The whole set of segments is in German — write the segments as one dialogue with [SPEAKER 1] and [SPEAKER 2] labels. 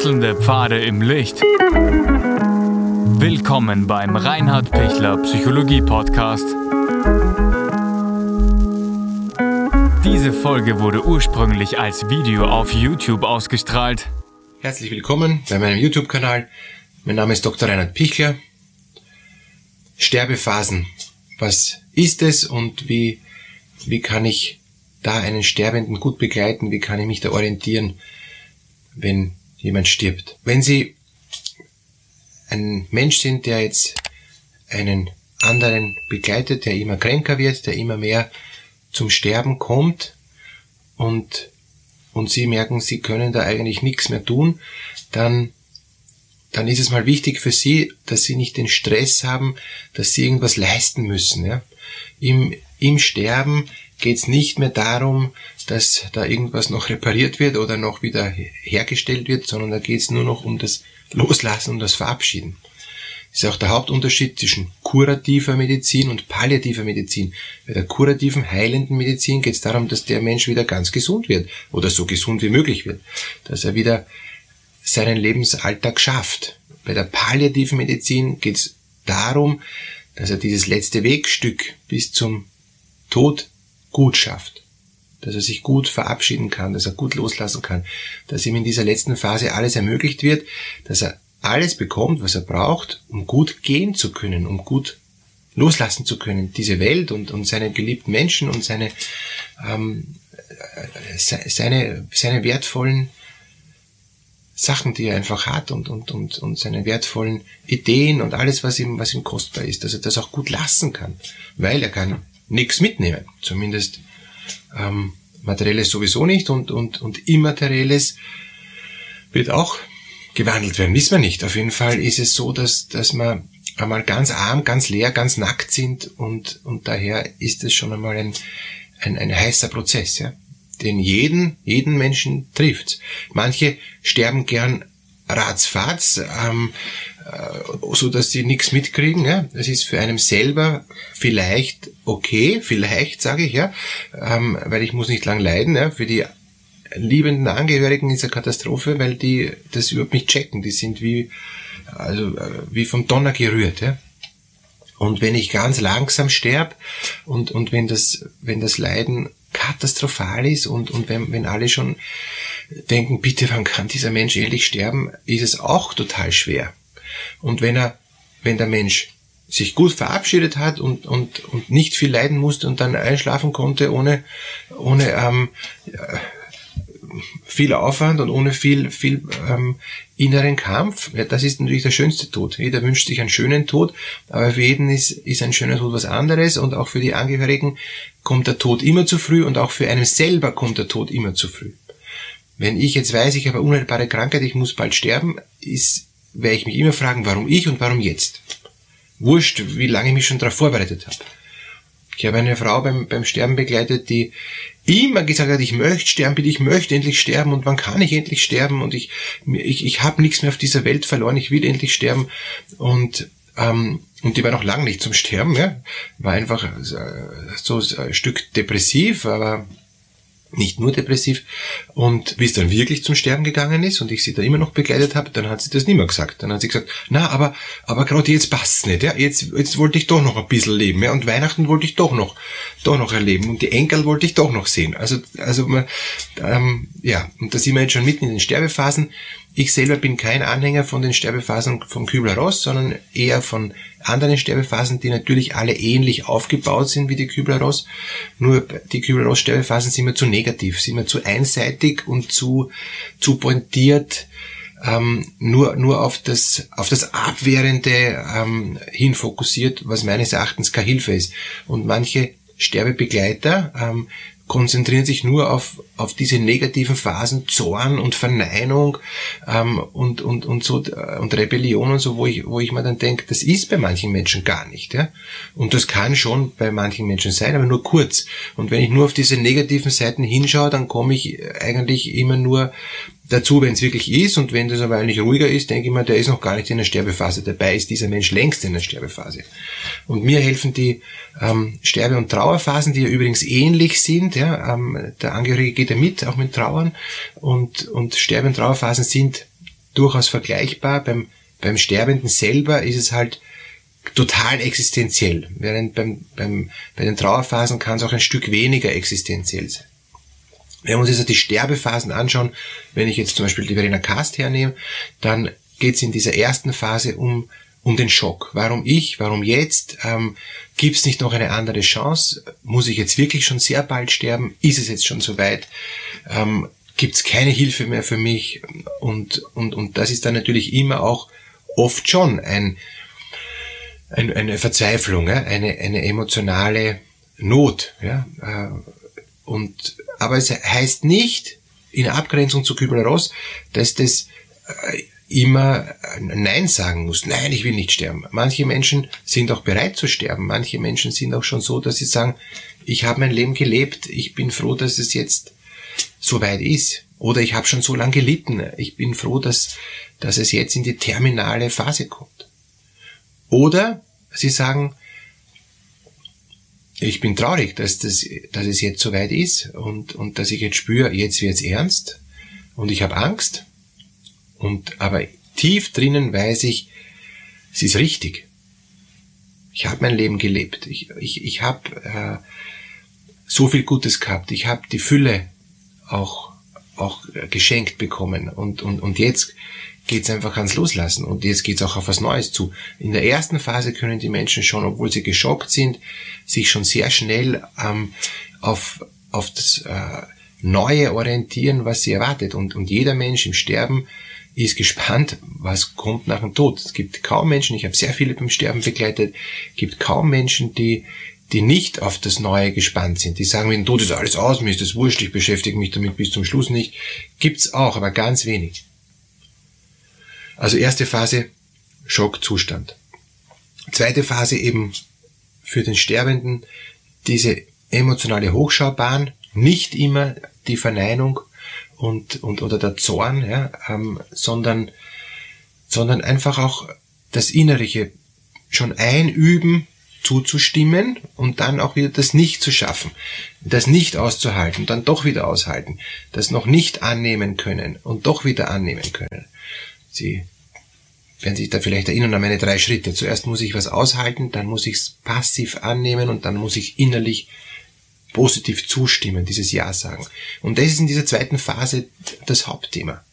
[SPEAKER 1] Wechselnde Pfade im Licht. Willkommen beim Reinhard Pichler Psychologie Podcast. Diese Folge wurde ursprünglich als Video auf YouTube ausgestrahlt.
[SPEAKER 2] Herzlich willkommen bei meinem YouTube-Kanal. Mein Name ist Dr. Reinhard Pichler. Sterbephasen. Was ist es und wie, wie kann ich da einen Sterbenden gut begleiten? Wie kann ich mich da orientieren? wenn jemand stirbt. Wenn Sie ein Mensch sind, der jetzt einen anderen begleitet, der immer kränker wird, der immer mehr zum Sterben kommt und, und Sie merken, Sie können da eigentlich nichts mehr tun, dann, dann ist es mal wichtig für Sie, dass Sie nicht den Stress haben, dass Sie irgendwas leisten müssen. Ja? Im, Im Sterben geht es nicht mehr darum, dass da irgendwas noch repariert wird oder noch wieder hergestellt wird, sondern da geht es nur noch um das Loslassen und das Verabschieden. Das ist auch der Hauptunterschied zwischen kurativer Medizin und palliativer Medizin. Bei der kurativen, heilenden Medizin geht es darum, dass der Mensch wieder ganz gesund wird oder so gesund wie möglich wird, dass er wieder seinen Lebensalltag schafft. Bei der palliativen Medizin geht es darum, dass er dieses letzte Wegstück bis zum Tod gut schafft, dass er sich gut verabschieden kann, dass er gut loslassen kann, dass ihm in dieser letzten Phase alles ermöglicht wird, dass er alles bekommt, was er braucht, um gut gehen zu können, um gut loslassen zu können, diese Welt und, und seine geliebten Menschen und seine, ähm, seine, seine wertvollen Sachen, die er einfach hat und, und, und, und seine wertvollen Ideen und alles, was ihm, was ihm kostbar ist, dass er das auch gut lassen kann, weil er kann nichts mitnehmen. Zumindest ähm, materielles sowieso nicht und, und, und immaterielles wird auch gewandelt werden. Wissen wir nicht. Auf jeden Fall ist es so, dass, dass wir einmal ganz arm, ganz leer, ganz nackt sind und, und daher ist es schon einmal ein, ein, ein heißer Prozess, ja, den jeden, jeden Menschen trifft. Manche sterben gern ratzfatz, ähm, äh, so dass sie nichts mitkriegen. Ja? Es ist für einen selber vielleicht okay, vielleicht sage ich ja, ähm, weil ich muss nicht lang leiden. Ja? Für die liebenden Angehörigen ist eine Katastrophe, weil die das überhaupt nicht checken. Die sind wie also äh, wie vom Donner gerührt. Ja? Und wenn ich ganz langsam sterb und und wenn das wenn das Leiden katastrophal ist und und wenn wenn alle schon denken, bitte, wann kann dieser Mensch endlich sterben, ist es auch total schwer. Und wenn er, wenn der Mensch sich gut verabschiedet hat und, und, und nicht viel leiden musste und dann einschlafen konnte ohne, ohne ähm, viel Aufwand und ohne viel, viel ähm, inneren Kampf, ja, das ist natürlich der schönste Tod. Jeder wünscht sich einen schönen Tod, aber für jeden ist, ist ein schöner Tod was anderes und auch für die Angehörigen kommt der Tod immer zu früh und auch für einen selber kommt der Tod immer zu früh. Wenn ich jetzt weiß, ich habe eine unheilbare Krankheit, ich muss bald sterben, ist, werde ich mich immer fragen, warum ich und warum jetzt? Wurscht, wie lange ich mich schon darauf vorbereitet habe. Ich habe eine Frau beim, beim Sterben begleitet, die immer gesagt hat, ich möchte sterben, bitte, ich möchte endlich sterben und wann kann ich endlich sterben und ich, ich, ich habe nichts mehr auf dieser Welt verloren, ich will endlich sterben und ähm, und die war noch lange nicht zum Sterben, ja. War einfach äh, so ein Stück depressiv, aber nicht nur depressiv. Und wie es dann wirklich zum Sterben gegangen ist und ich sie da immer noch begleitet habe, dann hat sie das nicht mehr gesagt. Dann hat sie gesagt, na, aber, aber gerade jetzt passt's nicht, ja. Jetzt, jetzt wollte ich doch noch ein bisschen leben, ja. Und Weihnachten wollte ich doch noch, doch noch erleben. Und die Enkel wollte ich doch noch sehen. Also, also, ähm, ja. Und da sind wir jetzt schon mitten in den Sterbephasen. Ich selber bin kein Anhänger von den Sterbephasen vom Kübler-Ross, sondern eher von anderen Sterbephasen, die natürlich alle ähnlich aufgebaut sind wie die Kübler-Ross. Nur die Kübler-Ross-Sterbephasen sind mir zu negativ, sind mir zu einseitig und zu, zu pointiert, ähm, nur, nur auf das, auf das Abwehrende ähm, hin fokussiert, was meines Erachtens keine Hilfe ist. Und manche Sterbebegleiter ähm, konzentrieren sich nur auf, auf diese negativen Phasen, Zorn und Verneinung ähm, und, und, und so äh, und Rebellion und so, wo ich, wo ich mir dann denke, das ist bei manchen Menschen gar nicht. Ja? Und das kann schon bei manchen Menschen sein, aber nur kurz. Und wenn ich nur auf diese negativen Seiten hinschaue, dann komme ich eigentlich immer nur dazu, wenn es wirklich ist und wenn das aber eigentlich ruhiger ist, denke ich mir, der ist noch gar nicht in der Sterbephase dabei, ist dieser Mensch längst in der Sterbephase. Und mir helfen die ähm, Sterbe- und Trauerphasen, die ja übrigens ähnlich sind. Ja, ähm, der Angehörige geht ja mit, auch mit Trauern und, und Sterbe- und Trauerphasen sind durchaus vergleichbar. Beim, beim Sterbenden selber ist es halt total existenziell, während beim, beim, bei den Trauerphasen kann es auch ein Stück weniger existenziell sein. Wenn wir uns jetzt die Sterbephasen anschauen, wenn ich jetzt zum Beispiel die Verena Kast hernehme, dann geht es in dieser ersten Phase um, um den Schock. Warum ich? Warum jetzt? Ähm, Gibt es nicht noch eine andere Chance? Muss ich jetzt wirklich schon sehr bald sterben? Ist es jetzt schon soweit? Ähm, Gibt es keine Hilfe mehr für mich? Und, und, und das ist dann natürlich immer auch oft schon ein, ein eine Verzweiflung, ja? eine, eine emotionale Not. Ja? Äh, und, aber es heißt nicht, in Abgrenzung zu Kübler-Ross, dass das äh, immer Nein sagen muss. Nein, ich will nicht sterben. Manche Menschen sind auch bereit zu sterben. Manche Menschen sind auch schon so, dass sie sagen, ich habe mein Leben gelebt, ich bin froh, dass es jetzt so weit ist. Oder ich habe schon so lange gelitten. Ich bin froh, dass, dass es jetzt in die terminale Phase kommt. Oder sie sagen, ich bin traurig, dass, das, dass es jetzt so weit ist und, und dass ich jetzt spüre, jetzt wird's ernst und ich habe Angst und aber tief drinnen weiß ich, es ist richtig. Ich habe mein Leben gelebt. Ich, ich, ich habe äh, so viel Gutes gehabt. Ich habe die Fülle auch, auch geschenkt bekommen. Und, und, und jetzt geht's einfach ans Loslassen. Und jetzt geht's auch auf was Neues zu. In der ersten Phase können die Menschen schon, obwohl sie geschockt sind, sich schon sehr schnell ähm, auf, auf das äh, Neue orientieren, was sie erwartet. Und, und jeder Mensch im Sterben ist gespannt, was kommt nach dem Tod. Es gibt kaum Menschen, ich habe sehr viele beim Sterben begleitet, gibt kaum Menschen, die die nicht auf das Neue gespannt sind. Die sagen, wenn Tod ist alles aus, mir ist das wurscht, ich beschäftige mich damit bis zum Schluss nicht. Gibt's auch, aber ganz wenig. Also erste Phase, Schockzustand. Zweite Phase eben für den Sterbenden diese emotionale Hochschaubahn, nicht immer die Verneinung, und, und oder der Zorn, ja, ähm, sondern, sondern einfach auch das Innerliche schon einüben, zuzustimmen und dann auch wieder das nicht zu schaffen, das nicht auszuhalten, dann doch wieder aushalten, das noch nicht annehmen können und doch wieder annehmen können. Sie werden sich da vielleicht erinnern an meine drei Schritte. Zuerst muss ich was aushalten, dann muss ich es passiv annehmen und dann muss ich innerlich positiv zustimmen, dieses Ja sagen. Und das ist in dieser zweiten Phase das Hauptthema,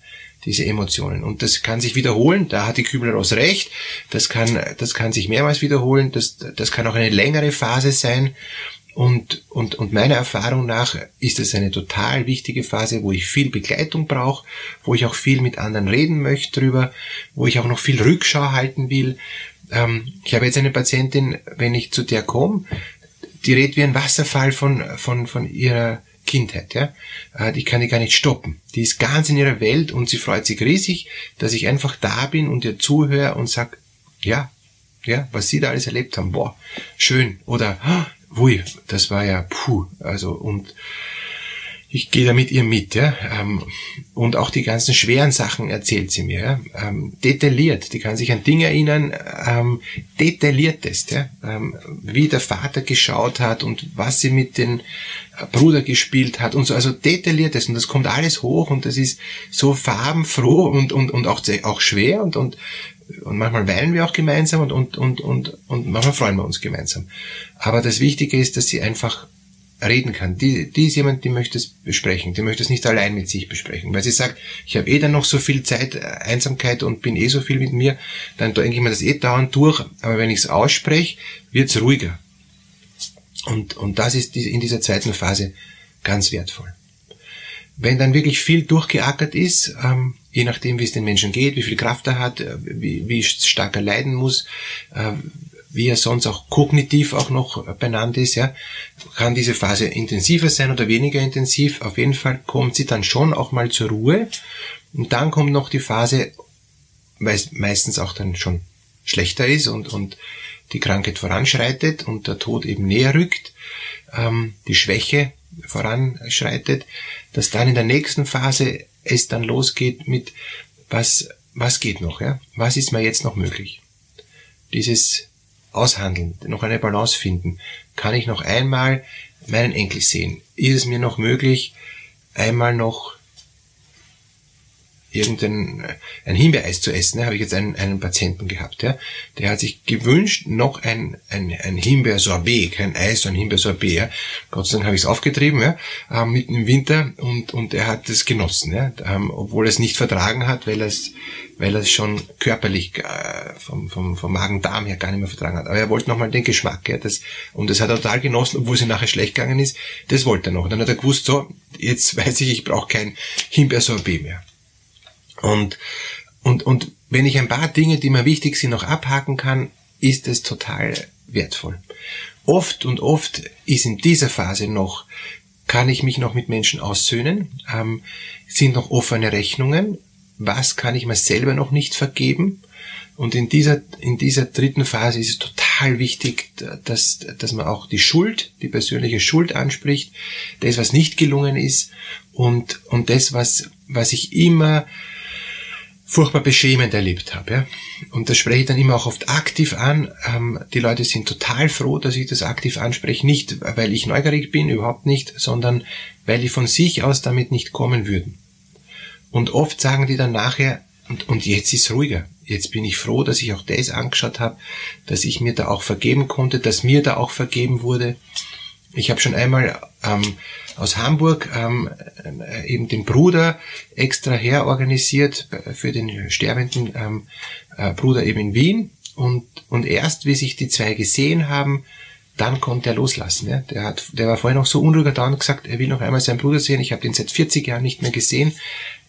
[SPEAKER 2] diese Emotionen. Und das kann sich wiederholen, da hat die Kübler-Ross recht, das kann, das kann sich mehrmals wiederholen, das, das kann auch eine längere Phase sein. Und, und, und meiner Erfahrung nach ist es eine total wichtige Phase, wo ich viel Begleitung brauche, wo ich auch viel mit anderen reden möchte drüber, wo ich auch noch viel Rückschau halten will. Ähm, ich habe jetzt eine Patientin, wenn ich zu der komme, die redet wie ein Wasserfall von, von, von ihrer Kindheit, ja. Äh, die kann ich gar nicht stoppen. Die ist ganz in ihrer Welt und sie freut sich riesig, dass ich einfach da bin und ihr zuhöre und sag, ja, ja, was sie da alles erlebt haben, boah, schön. Oder, oh, ui, das war ja, puh, also, und, ich gehe da mit ihr mit, ja. Ähm, und auch die ganzen schweren Sachen erzählt sie mir, ja. Ähm, detailliert. Die kann sich an Dinge erinnern, ähm, detailliertest, ja. Wie der Vater geschaut hat und was sie mit dem Bruder gespielt hat und so, also detailliertes. Und das kommt alles hoch und das ist so farbenfroh und, und, und auch, auch schwer und, und, und manchmal weinen wir auch gemeinsam und, und, und, und, und manchmal freuen wir uns gemeinsam. Aber das Wichtige ist, dass sie einfach reden kann. Die, die ist jemand, die möchte es besprechen. Die möchte es nicht allein mit sich besprechen. Weil sie sagt, ich habe eh dann noch so viel Zeit, äh, Einsamkeit und bin eh so viel mit mir, dann denke ich mir das eh dauernd durch. Aber wenn ich es ausspreche, wird es ruhiger. Und, und das ist in dieser zweiten Phase ganz wertvoll. Wenn dann wirklich viel durchgeackert ist, ähm, je nachdem, wie es den Menschen geht, wie viel Kraft er hat, äh, wie, wie stark er leiden muss, äh, wie er sonst auch kognitiv auch noch benannt ist, ja, kann diese Phase intensiver sein oder weniger intensiv. Auf jeden Fall kommt sie dann schon auch mal zur Ruhe. Und dann kommt noch die Phase, weil es meistens auch dann schon schlechter ist und, und die Krankheit voranschreitet und der Tod eben näher rückt, ähm, die Schwäche voranschreitet, dass dann in der nächsten Phase es dann losgeht mit, was, was geht noch, ja? Was ist mir jetzt noch möglich? Dieses aushandeln, noch eine Balance finden. Kann ich noch einmal meinen Enkel sehen? Ist es mir noch möglich, einmal noch irgendein äh, ein Himbeereis zu essen. Ja, habe ich jetzt einen, einen Patienten gehabt, ja, der hat sich gewünscht noch ein, ein, ein Himbeersorbet, kein Eis, sondern Himbeersorbet. Ja. Gott sei Dank habe ich es aufgetrieben, ja, äh, mitten im Winter und, und er hat es genossen, ja, ähm, obwohl er es nicht vertragen hat, weil er es weil er es schon körperlich äh, vom, vom, vom Magen-Darm her gar nicht mehr vertragen hat. Aber er wollte nochmal den Geschmack, ja, das, und das hat er total genossen, obwohl es ihm nachher schlecht gegangen ist, das wollte er noch. Und dann hat er gewusst, so, jetzt weiß ich, ich brauche kein Himbeersorbet mehr. Und, und, und wenn ich ein paar Dinge, die mir wichtig sind, noch abhaken kann, ist es total wertvoll. Oft und oft ist in dieser Phase noch, kann ich mich noch mit Menschen aussöhnen, ähm, sind noch offene Rechnungen, was kann ich mir selber noch nicht vergeben. Und in dieser, in dieser dritten Phase ist es total wichtig, dass, dass man auch die Schuld, die persönliche Schuld anspricht, das, was nicht gelungen ist und, und das, was, was ich immer furchtbar beschämend erlebt habe. Ja? Und das spreche ich dann immer auch oft aktiv an. Ähm, die Leute sind total froh, dass ich das aktiv anspreche. Nicht, weil ich neugierig bin, überhaupt nicht, sondern weil die von sich aus damit nicht kommen würden. Und oft sagen die dann nachher, und, und jetzt ist ruhiger. Jetzt bin ich froh, dass ich auch das angeschaut habe, dass ich mir da auch vergeben konnte, dass mir da auch vergeben wurde. Ich habe schon einmal ähm, aus Hamburg ähm, äh, eben den Bruder extra herorganisiert für den sterbenden ähm, äh, Bruder eben in Wien. Und, und erst, wie sich die zwei gesehen haben, dann konnte er loslassen. Ja. Der, hat, der war vorher noch so unruhiger da und gesagt, er will noch einmal seinen Bruder sehen. Ich habe den seit 40 Jahren nicht mehr gesehen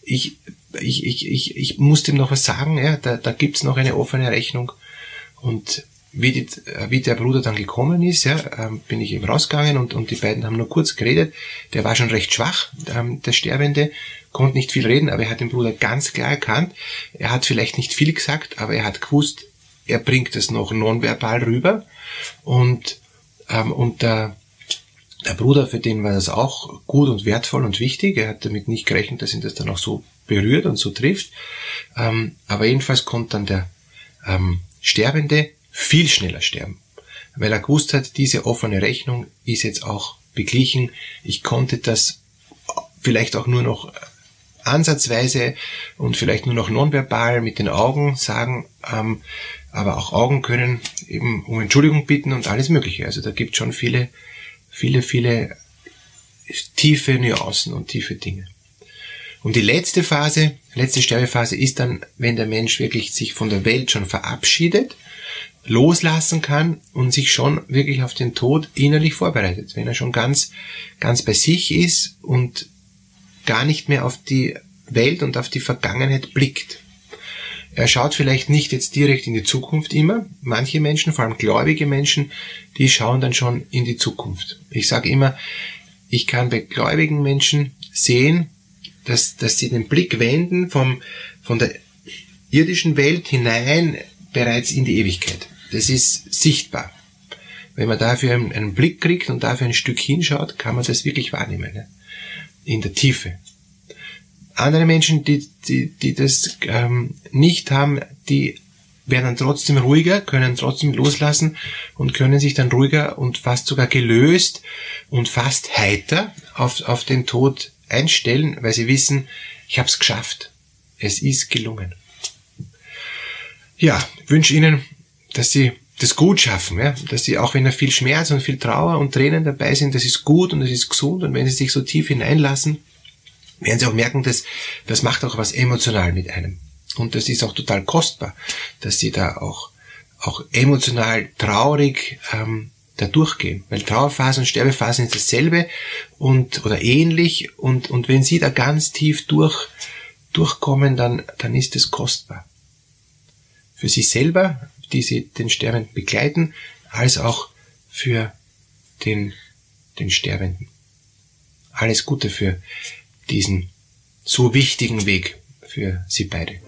[SPEAKER 2] ich, ich, ich, ich, ich muss dem noch was sagen, ja, da, da gibt's noch eine offene Rechnung. Und wie, die, wie der Bruder dann gekommen ist, ja, ähm, bin ich eben rausgegangen und, und die beiden haben nur kurz geredet. Der war schon recht schwach, ähm, der Sterbende, konnte nicht viel reden, aber er hat den Bruder ganz klar erkannt. Er hat vielleicht nicht viel gesagt, aber er hat gewusst, er bringt es noch nonverbal rüber. Und, ähm, und der, der Bruder, für den war das auch gut und wertvoll und wichtig. Er hat damit nicht gerechnet, dass ihn das dann auch so berührt und so trifft. Ähm, aber jedenfalls konnte dann der ähm, Sterbende viel schneller sterben, weil er gewusst hat, diese offene Rechnung ist jetzt auch beglichen. Ich konnte das vielleicht auch nur noch ansatzweise und vielleicht nur noch nonverbal mit den Augen sagen, ähm, aber auch Augen können eben um Entschuldigung bitten und alles Mögliche. Also da gibt schon viele viele, viele tiefe Nuancen und tiefe Dinge. Und die letzte Phase, letzte Sterbephase ist dann, wenn der Mensch wirklich sich von der Welt schon verabschiedet, loslassen kann und sich schon wirklich auf den Tod innerlich vorbereitet. Wenn er schon ganz, ganz bei sich ist und gar nicht mehr auf die Welt und auf die Vergangenheit blickt. Er schaut vielleicht nicht jetzt direkt in die Zukunft immer. Manche Menschen, vor allem gläubige Menschen, die schauen dann schon in die Zukunft. Ich sage immer, ich kann bei gläubigen Menschen sehen, dass, dass sie den Blick wenden vom, von der irdischen Welt hinein bereits in die Ewigkeit. Das ist sichtbar. Wenn man dafür einen, einen Blick kriegt und dafür ein Stück hinschaut, kann man das wirklich wahrnehmen. Ne? In der Tiefe. Andere Menschen, die, die, die das ähm, nicht haben, die werden dann trotzdem ruhiger, können trotzdem loslassen und können sich dann ruhiger und fast sogar gelöst und fast heiter auf, auf den Tod einstellen, weil sie wissen, ich habe es geschafft. Es ist gelungen. Ja, wünsche Ihnen, dass Sie das gut schaffen, ja? dass Sie auch wenn da viel Schmerz und viel Trauer und Tränen dabei sind, das ist gut und das ist gesund und wenn Sie sich so tief hineinlassen, werden Sie auch merken, dass das macht auch was emotional mit einem. Und das ist auch total kostbar, dass Sie da auch, auch emotional traurig ähm, da durchgehen. Weil Trauerphasen und Sterbephasen ist dasselbe und oder ähnlich und, und wenn Sie da ganz tief durch, durchkommen, dann, dann ist es kostbar. Für Sie selber, die Sie den Sterbenden begleiten, als auch für den, den Sterbenden. Alles Gute für diesen so wichtigen Weg für Sie beide.